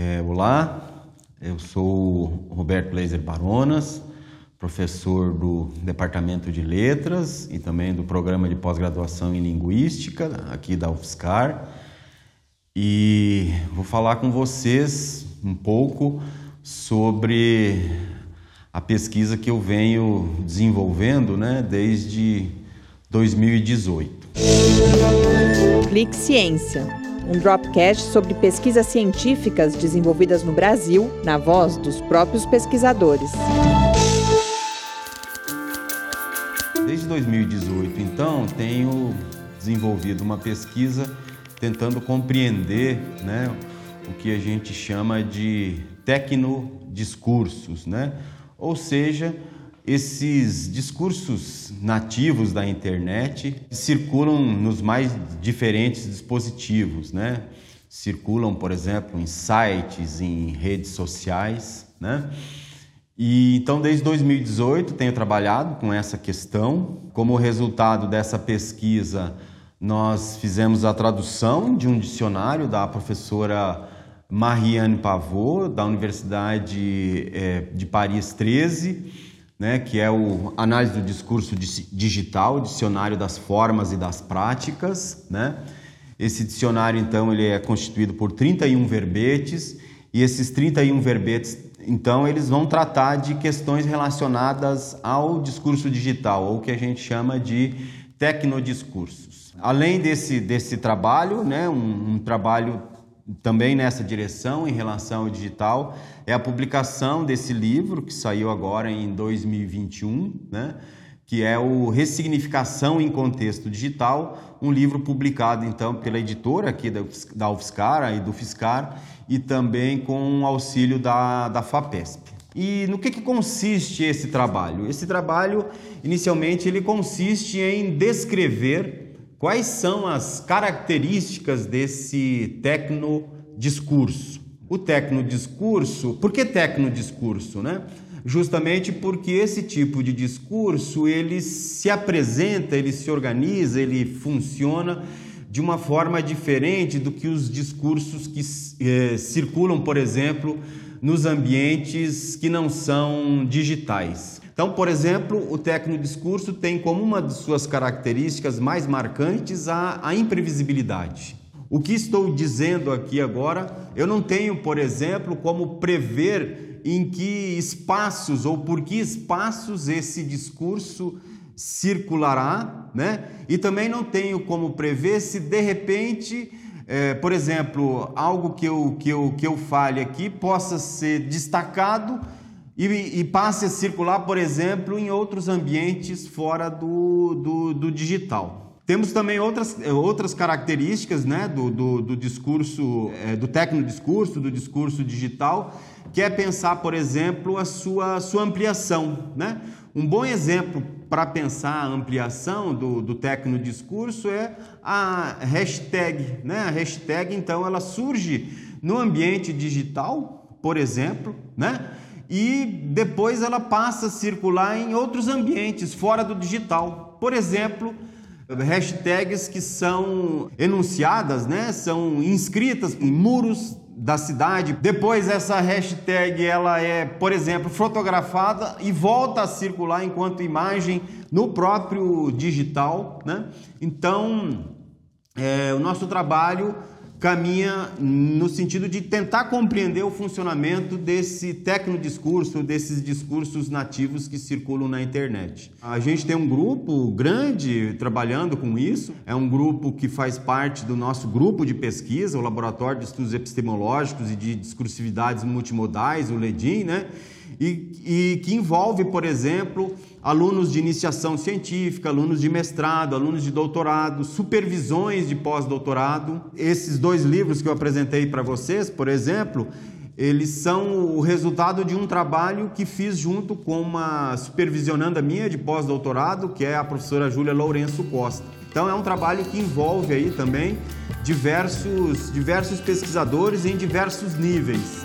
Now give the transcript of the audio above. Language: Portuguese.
É, olá, eu sou Roberto Blazer Baronas, professor do Departamento de Letras e também do Programa de Pós-Graduação em Linguística aqui da UFSCar. E vou falar com vocês um pouco sobre a pesquisa que eu venho desenvolvendo né, desde 2018. Clique Ciência, um dropcast sobre pesquisas científicas desenvolvidas no Brasil, na voz dos próprios pesquisadores. Desde 2018, então, tenho desenvolvido uma pesquisa tentando compreender né, o que a gente chama de tecnodiscursos, né? ou seja, esses discursos nativos da internet circulam nos mais diferentes dispositivos, né? Circulam, por exemplo, em sites, em redes sociais, né? E então, desde 2018, tenho trabalhado com essa questão. Como resultado dessa pesquisa, nós fizemos a tradução de um dicionário da professora Marianne Pavot, da Universidade eh, de Paris 13 né, que é o Análise do Discurso Digital, Dicionário das Formas e das Práticas. Né? Esse dicionário, então, ele é constituído por 31 verbetes e esses 31 verbetes, então, eles vão tratar de questões relacionadas ao discurso digital, ou o que a gente chama de tecnodiscursos. Além desse, desse trabalho, né, um, um trabalho também nessa direção em relação ao digital é a publicação desse livro que saiu agora em 2021, né? que é o Ressignificação em Contexto Digital, um livro publicado então pela editora aqui da UFSCar e do FISCAR e também com o auxílio da, da FAPESP. E no que, que consiste esse trabalho? Esse trabalho, inicialmente, ele consiste em descrever Quais são as características desse tecnodiscurso? O tecnodiscurso, por que tecnodiscurso, né? Justamente porque esse tipo de discurso ele se apresenta, ele se organiza, ele funciona de uma forma diferente do que os discursos que eh, circulam, por exemplo, nos ambientes que não são digitais. Então, por exemplo, o tecnodiscurso tem como uma de suas características mais marcantes a, a imprevisibilidade. O que estou dizendo aqui agora, eu não tenho, por exemplo, como prever em que espaços ou por que espaços esse discurso circulará, né? E também não tenho como prever se de repente, é, por exemplo, algo que eu, que, eu, que eu fale aqui possa ser destacado e, e, passe a circular, por exemplo, em outros ambientes fora do, do, do digital. Temos também outras, eh, outras características né, do, do, do discurso, é, do tecnodiscurso, do discurso digital, que é pensar, por exemplo, a sua, sua ampliação. Né? Um bom exemplo para pensar a ampliação do, do tecnodiscurso é a hashtag. Né? A hashtag, então, ela surge no ambiente digital, por exemplo, né? e depois ela passa a circular em outros ambientes fora do digital. Por exemplo, hashtags que são enunciadas, né, são inscritas em muros da cidade. Depois essa hashtag ela é, por exemplo, fotografada e volta a circular enquanto imagem no próprio digital, né? Então, é, o nosso trabalho caminha no sentido de tentar compreender o funcionamento desse tecnodiscurso, desses discursos nativos que circulam na internet. A gente tem um grupo grande trabalhando com isso, é um grupo que faz parte do nosso grupo de pesquisa, o Laboratório de Estudos Epistemológicos e de Discursividades Multimodais, o LEDIM, né? E, e que envolve, por exemplo, alunos de iniciação científica, alunos de mestrado, alunos de doutorado, supervisões de pós-doutorado. Esses dois livros que eu apresentei para vocês, por exemplo, eles são o resultado de um trabalho que fiz junto com uma supervisionanda minha de pós-doutorado, que é a professora Júlia Lourenço Costa. Então é um trabalho que envolve aí também diversos, diversos pesquisadores em diversos níveis.